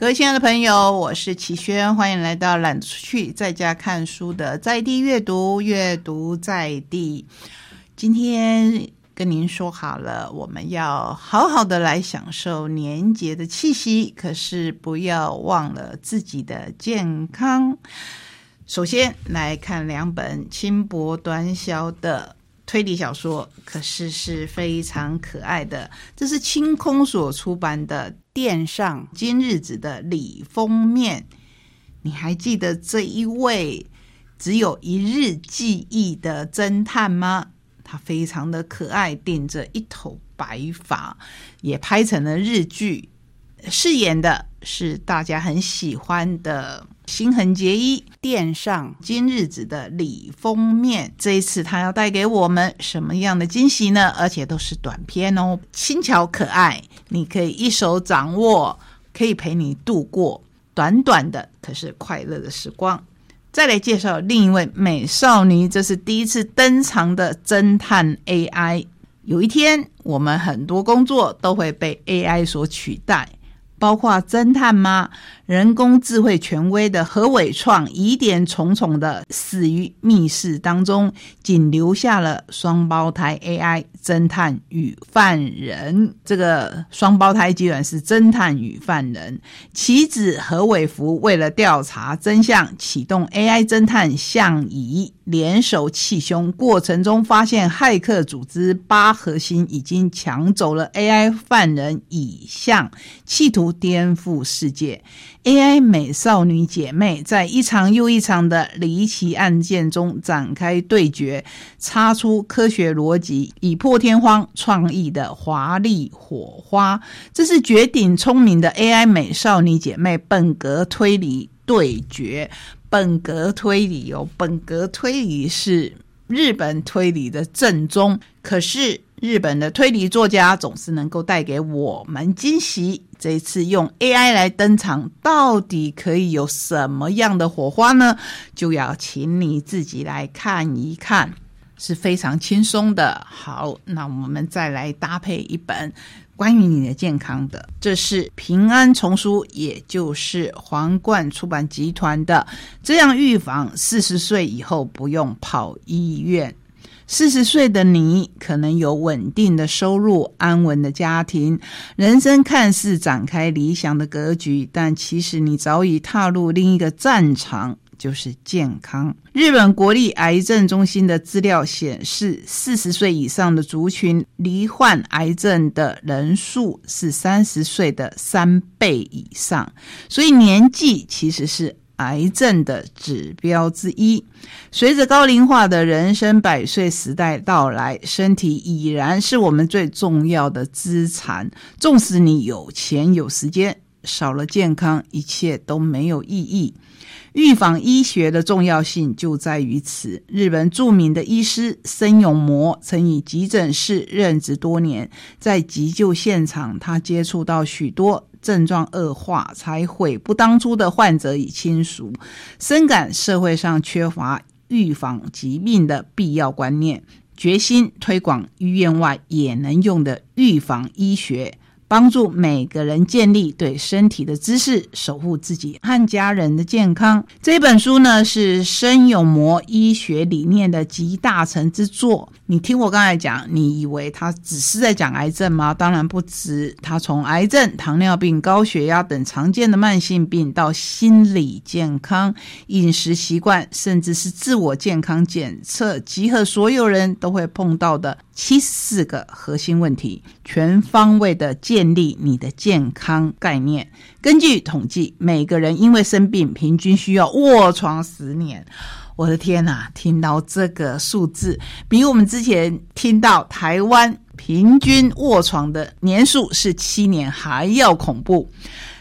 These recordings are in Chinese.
各位亲爱的朋友，我是齐轩，欢迎来到懒出去在家看书的在地阅读，阅读在地。今天跟您说好了，我们要好好的来享受年节的气息，可是不要忘了自己的健康。首先来看两本轻薄短小的推理小说，可是是非常可爱的。这是清空所出版的《垫上今日子》的礼封面。你还记得这一位只有一日记忆的侦探吗？他非常的可爱，顶着一头白发，也拍成了日剧。饰演的是大家很喜欢的新垣结衣，垫上今日子的里封面。这一次他要带给我们什么样的惊喜呢？而且都是短片哦，轻巧可爱，你可以一手掌握，可以陪你度过短短的可是快乐的时光。再来介绍另一位美少女，这是第一次登场的侦探 AI。有一天，我们很多工作都会被 AI 所取代。包括侦探吗？人工智慧权威的何伟创疑点重重的死于密室当中，仅留下了双胞胎 AI 侦探与犯人。这个双胞胎居然是侦探与犯人。其子何伟福为了调查真相，启动 AI 侦探向乙联手气凶，过程中发现骇客组织八核心已经抢走了 AI 犯人乙向，企图颠覆世界。AI 美少女姐妹在一场又一场的离奇案件中展开对决，擦出科学逻辑，以破天荒创意的华丽火花。这是绝顶聪明的 AI 美少女姐妹本格推理对决。本格推理哦，本格推理是日本推理的正宗，可是。日本的推理作家总是能够带给我们惊喜。这一次用 AI 来登场，到底可以有什么样的火花呢？就要请你自己来看一看，是非常轻松的。好，那我们再来搭配一本关于你的健康的，这是平安丛书，也就是皇冠出版集团的《这样预防四十岁以后不用跑医院》。四十岁的你，可能有稳定的收入、安稳的家庭，人生看似展开理想的格局，但其实你早已踏入另一个战场，就是健康。日本国立癌症中心的资料显示，四十岁以上的族群罹患癌症的人数是三十岁的三倍以上，所以年纪其实是。癌症的指标之一。随着高龄化的人生百岁时代到来，身体已然是我们最重要的资产。纵使你有钱有时间，少了健康，一切都没有意义。预防医学的重要性就在于此。日本著名的医师森永模曾以急诊室任职多年，在急救现场，他接触到许多。症状恶化才悔不当初的患者与亲属，深感社会上缺乏预防疾病的必要观念，决心推广医院外也能用的预防医学。帮助每个人建立对身体的知识，守护自己和家人的健康。这本书呢，是生永魔医学理念的集大成之作。你听我刚才讲，你以为他只是在讲癌症吗？当然不止。他从癌症、糖尿病、高血压等常见的慢性病，到心理健康、饮食习惯，甚至是自我健康检测，集合所有人都会碰到的。七十四个核心问题，全方位的建立你的健康概念。根据统计，每个人因为生病，平均需要卧床十年。我的天哪！听到这个数字，比我们之前听到台湾平均卧床的年数是七年还要恐怖。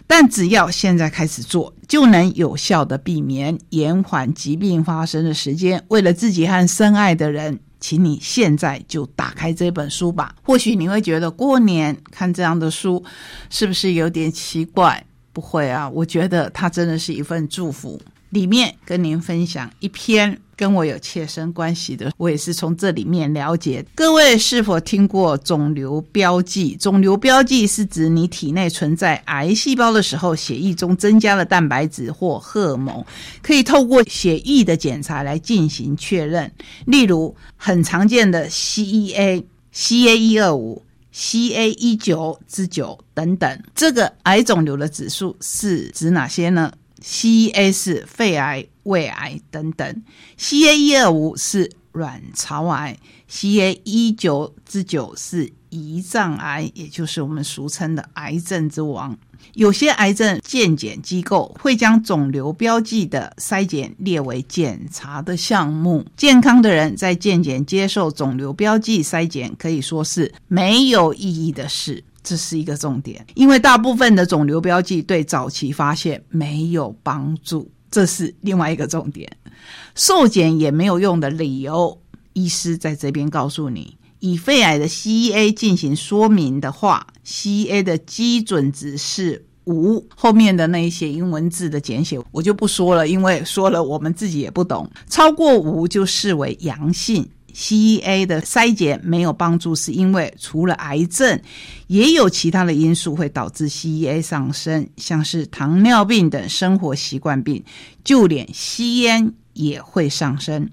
但只要现在开始做，就能有效的避免延缓疾病发生的时间。为了自己和深爱的人。请你现在就打开这本书吧。或许你会觉得过年看这样的书是不是有点奇怪？不会啊，我觉得它真的是一份祝福。里面跟您分享一篇跟我有切身关系的，我也是从这里面了解。各位是否听过肿瘤标记？肿瘤标记是指你体内存在癌细胞的时候，血液中增加了蛋白质或荷尔蒙，可以透过血液的检查来进行确认。例如，很常见的 CEA、CA 一二五。CA 一九之九等等，这个癌肿瘤的指数是指哪些呢？CA 是肺癌、胃癌等等，CA 一二五是卵巢癌，CA 一九之九是胰脏癌，也就是我们俗称的癌症之王。有些癌症健检机构会将肿瘤标记的筛检列为检查的项目。健康的人在健检接受肿瘤标记筛检，可以说是没有意义的事。这是一个重点，因为大部分的肿瘤标记对早期发现没有帮助。这是另外一个重点。受检也没有用的理由，医师在这边告诉你。以肺癌的 CA 进行说明的话，CA 的基准值是五，后面的那一些英文字的简写我就不说了，因为说了我们自己也不懂。超过五就视为阳性，CEA 的筛检没有帮助，是因为除了癌症，也有其他的因素会导致 CEA 上升，像是糖尿病等生活习惯病，就连吸烟也会上升。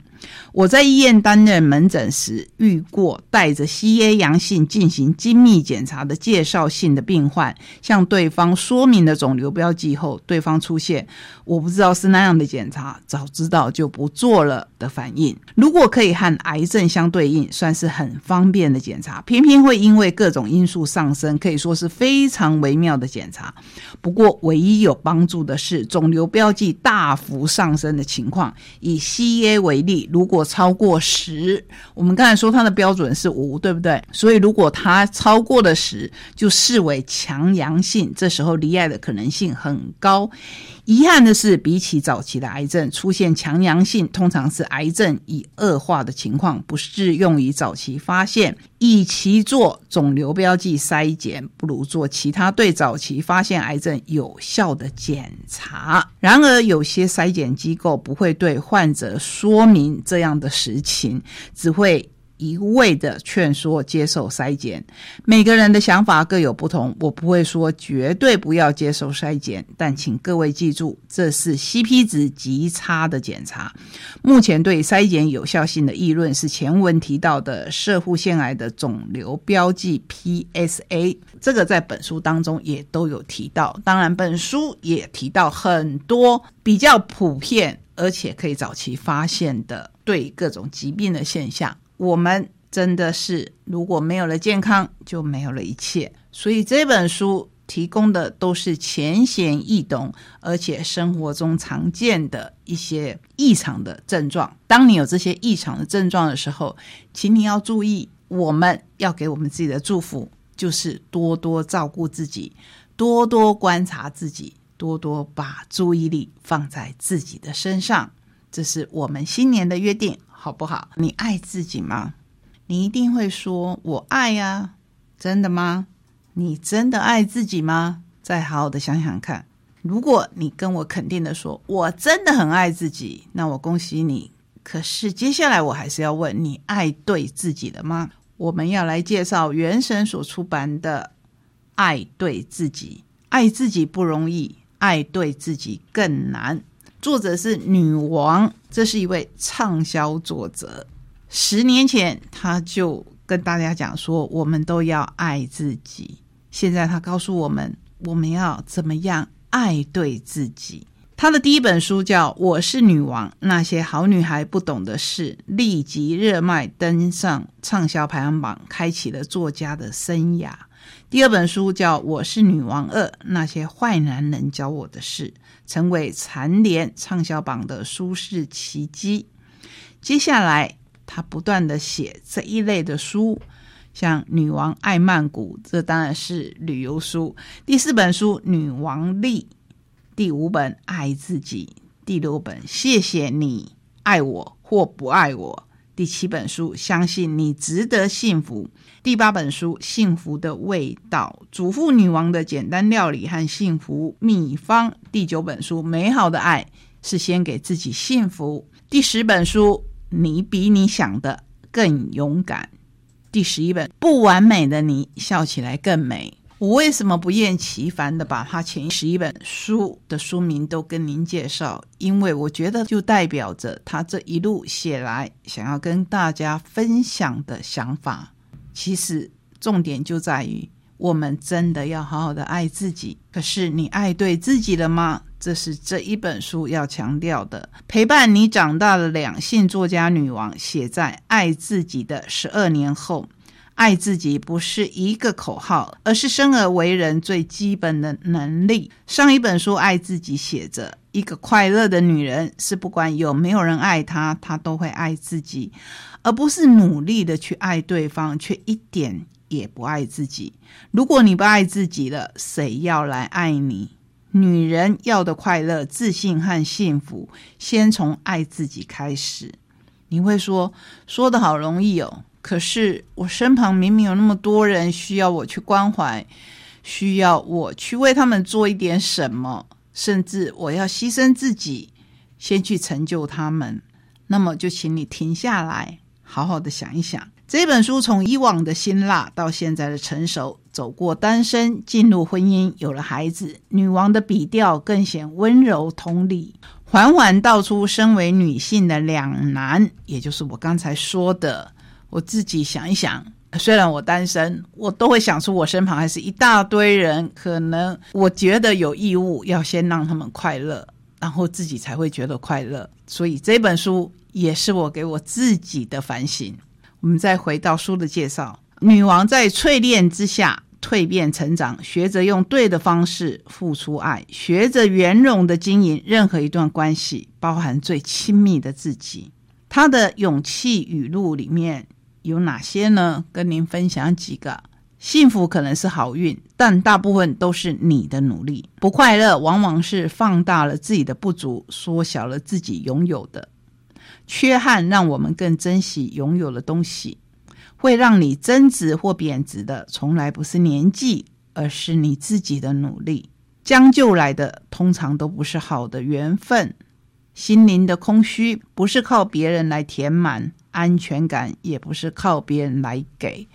我在医院担任门诊时，遇过带着 CA 阳性进行精密检查的介绍性的病患，向对方说明了肿瘤标记后，对方出现“我不知道是那样的检查，早知道就不做了”的反应。如果可以和癌症相对应，算是很方便的检查，偏偏会因为各种因素上升，可以说是非常微妙的检查。不过，唯一有帮助的是肿瘤标记大幅上升的情况。以 CA 为例。如果超过十，我们刚才说它的标准是五，对不对？所以如果它超过了十，就视为强阳性，这时候离癌的可能性很高。遗憾的是，比起早期的癌症出现强阳性，通常是癌症已恶化的情况，不适用于早期发现。与其做肿瘤标记筛检，不如做其他对早期发现癌症有效的检查。然而，有些筛检机构不会对患者说明这样的实情，只会。一味的劝说接受筛检，每个人的想法各有不同，我不会说绝对不要接受筛检，但请各位记住，这是 CP 值极差的检查。目前对筛检有效性的议论是前文提到的射护腺癌的肿瘤标记 PSA，这个在本书当中也都有提到。当然，本书也提到很多比较普遍而且可以早期发现的对各种疾病的现象。我们真的是，如果没有了健康，就没有了一切。所以这本书提供的都是浅显易懂，而且生活中常见的一些异常的症状。当你有这些异常的症状的时候，请你要注意，我们要给我们自己的祝福，就是多多照顾自己，多多观察自己，多多把注意力放在自己的身上。这是我们新年的约定。好不好？你爱自己吗？你一定会说“我爱呀”，真的吗？你真的爱自己吗？再好好的想想看。如果你跟我肯定的说“我真的很爱自己”，那我恭喜你。可是接下来我还是要问你：爱对自己了吗？我们要来介绍原神所出版的《爱对自己》，爱自己不容易，爱对自己更难。作者是女王，这是一位畅销作者。十年前他就跟大家讲说，我们都要爱自己。现在他告诉我们，我们要怎么样爱对自己。他的第一本书叫《我是女王：那些好女孩不懂的事》，立即热卖，登上畅销排行榜，开启了作家的生涯。第二本书叫《我是女王二：那些坏男人教我的事》。成为蝉联畅销榜的舒适奇迹。接下来，他不断的写这一类的书，像《女王爱曼谷》，这当然是旅游书。第四本书《女王力》，第五本《爱自己》，第六本《谢谢你爱我或不爱我》。第七本书，相信你值得幸福。第八本书，幸福的味道，祖父女王的简单料理和幸福秘方。第九本书，美好的爱是先给自己幸福。第十本书，你比你想的更勇敢。第十一本，不完美的你笑起来更美。我为什么不厌其烦的把他前十一本书的书名都跟您介绍？因为我觉得就代表着他这一路写来想要跟大家分享的想法。其实重点就在于，我们真的要好好的爱自己。可是你爱对自己了吗？这是这一本书要强调的。陪伴你长大的两性作家女王写在爱自己的十二年后。爱自己不是一个口号，而是生而为人最基本的能力。上一本书《爱自己》写着，一个快乐的女人是不管有没有人爱她，她都会爱自己，而不是努力的去爱对方，却一点也不爱自己。如果你不爱自己了，谁要来爱你？女人要的快乐、自信和幸福，先从爱自己开始。你会说，说的好容易哦。可是我身旁明明有那么多人需要我去关怀，需要我去为他们做一点什么，甚至我要牺牲自己，先去成就他们。那么就请你停下来，好好的想一想。这本书从以往的辛辣到现在的成熟，走过单身，进入婚姻，有了孩子，女王的笔调更显温柔同理，缓缓道出身为女性的两难，也就是我刚才说的。我自己想一想，虽然我单身，我都会想出我身旁还是一大堆人，可能我觉得有义务要先让他们快乐，然后自己才会觉得快乐。所以这本书也是我给我自己的反省。我们再回到书的介绍，女王在淬炼之下蜕变成长，学着用对的方式付出爱，学着圆融的经营任何一段关系，包含最亲密的自己。她的勇气语录里面。有哪些呢？跟您分享几个。幸福可能是好运，但大部分都是你的努力。不快乐往往是放大了自己的不足，缩小了自己拥有的。缺憾让我们更珍惜拥有的东西。会让你增值或贬值的，从来不是年纪，而是你自己的努力。将就来的，通常都不是好的缘分。心灵的空虚，不是靠别人来填满。安全感也不是靠别人来给。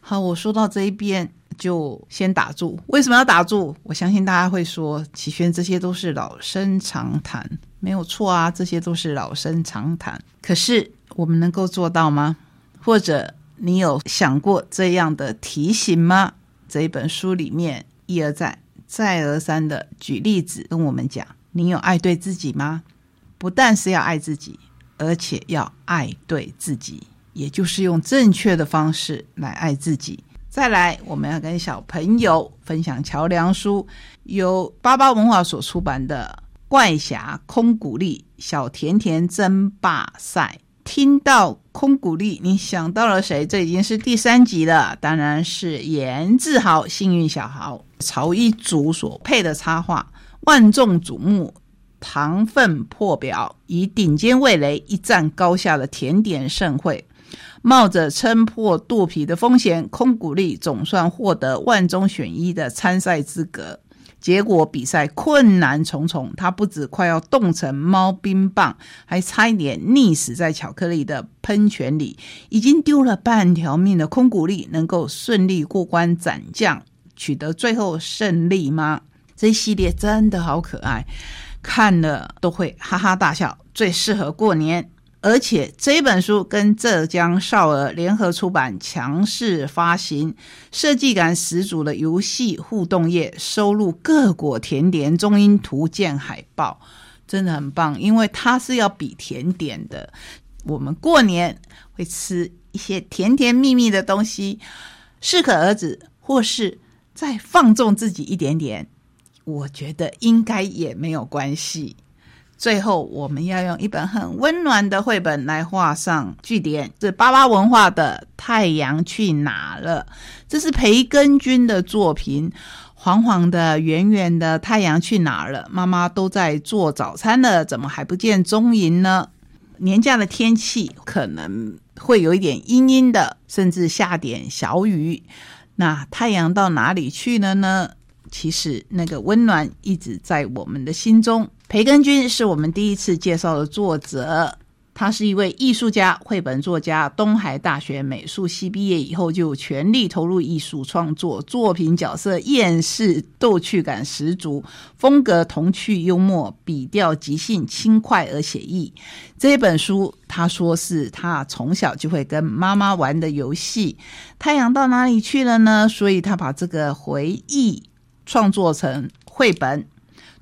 好，我说到这一边就先打住。为什么要打住？我相信大家会说，启轩这些都是老生常谈，没有错啊，这些都是老生常谈。可是我们能够做到吗？或者你有想过这样的提醒吗？这一本书里面一而再、再而三的举例子跟我们讲，你有爱对自己吗？不但是要爱自己。而且要爱对自己，也就是用正确的方式来爱自己。再来，我们要跟小朋友分享桥梁书，由巴巴文化所出版的《怪侠空谷丽小甜甜争霸赛》。听到空谷丽，你想到了谁？这已经是第三集了，当然是严志豪，幸运小豪，曹一竹所配的插画，万众瞩目。糖分破表，以顶尖味蕾一战高下的甜点盛会，冒着撑破肚皮的风险，空谷力总算获得万中选一的参赛资格。结果比赛困难重重，他不止快要冻成猫冰棒，还差一点溺死在巧克力的喷泉里。已经丢了半条命的空谷力，能够顺利过关斩将，取得最后胜利吗？这一系列真的好可爱。看了都会哈哈大笑，最适合过年。而且这本书跟浙江少儿联合出版，强势发行，设计感十足的游戏互动页，收录各国甜点中英图鉴海报，真的很棒。因为它是要比甜点的，我们过年会吃一些甜甜蜜蜜的东西，适可而止，或是再放纵自己一点点。我觉得应该也没有关系。最后，我们要用一本很温暖的绘本来画上句点。是巴巴文化的《太阳去哪了》，这是培根君的作品。黄黄的、圆圆的太阳去哪了？妈妈都在做早餐了，怎么还不见踪影呢？年假的天气可能会有一点阴阴的，甚至下点小雨。那太阳到哪里去了呢？其实那个温暖一直在我们的心中，培根君是我们第一次介绍的作者。他是一位艺术家、绘本作家，东海大学美术系毕业以后就全力投入艺术创作，作品角色厌世、逗趣感十足，风格童趣幽默，笔调即兴轻快而写意。这本书他说是他从小就会跟妈妈玩的游戏。太阳到哪里去了呢？所以他把这个回忆创作成绘本，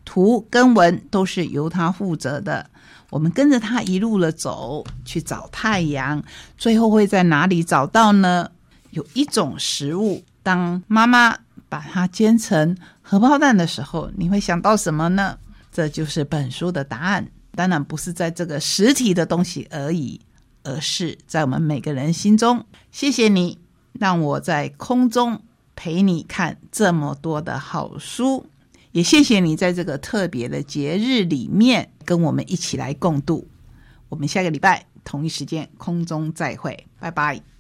图跟文都是由他负责的。我们跟着他一路的走去找太阳，最后会在哪里找到呢？有一种食物，当妈妈把它煎成荷包蛋的时候，你会想到什么呢？这就是本书的答案。当然不是在这个实体的东西而已，而是在我们每个人心中。谢谢你，让我在空中陪你看这么多的好书。也谢谢你在这个特别的节日里面跟我们一起来共度。我们下个礼拜同一时间空中再会，拜拜。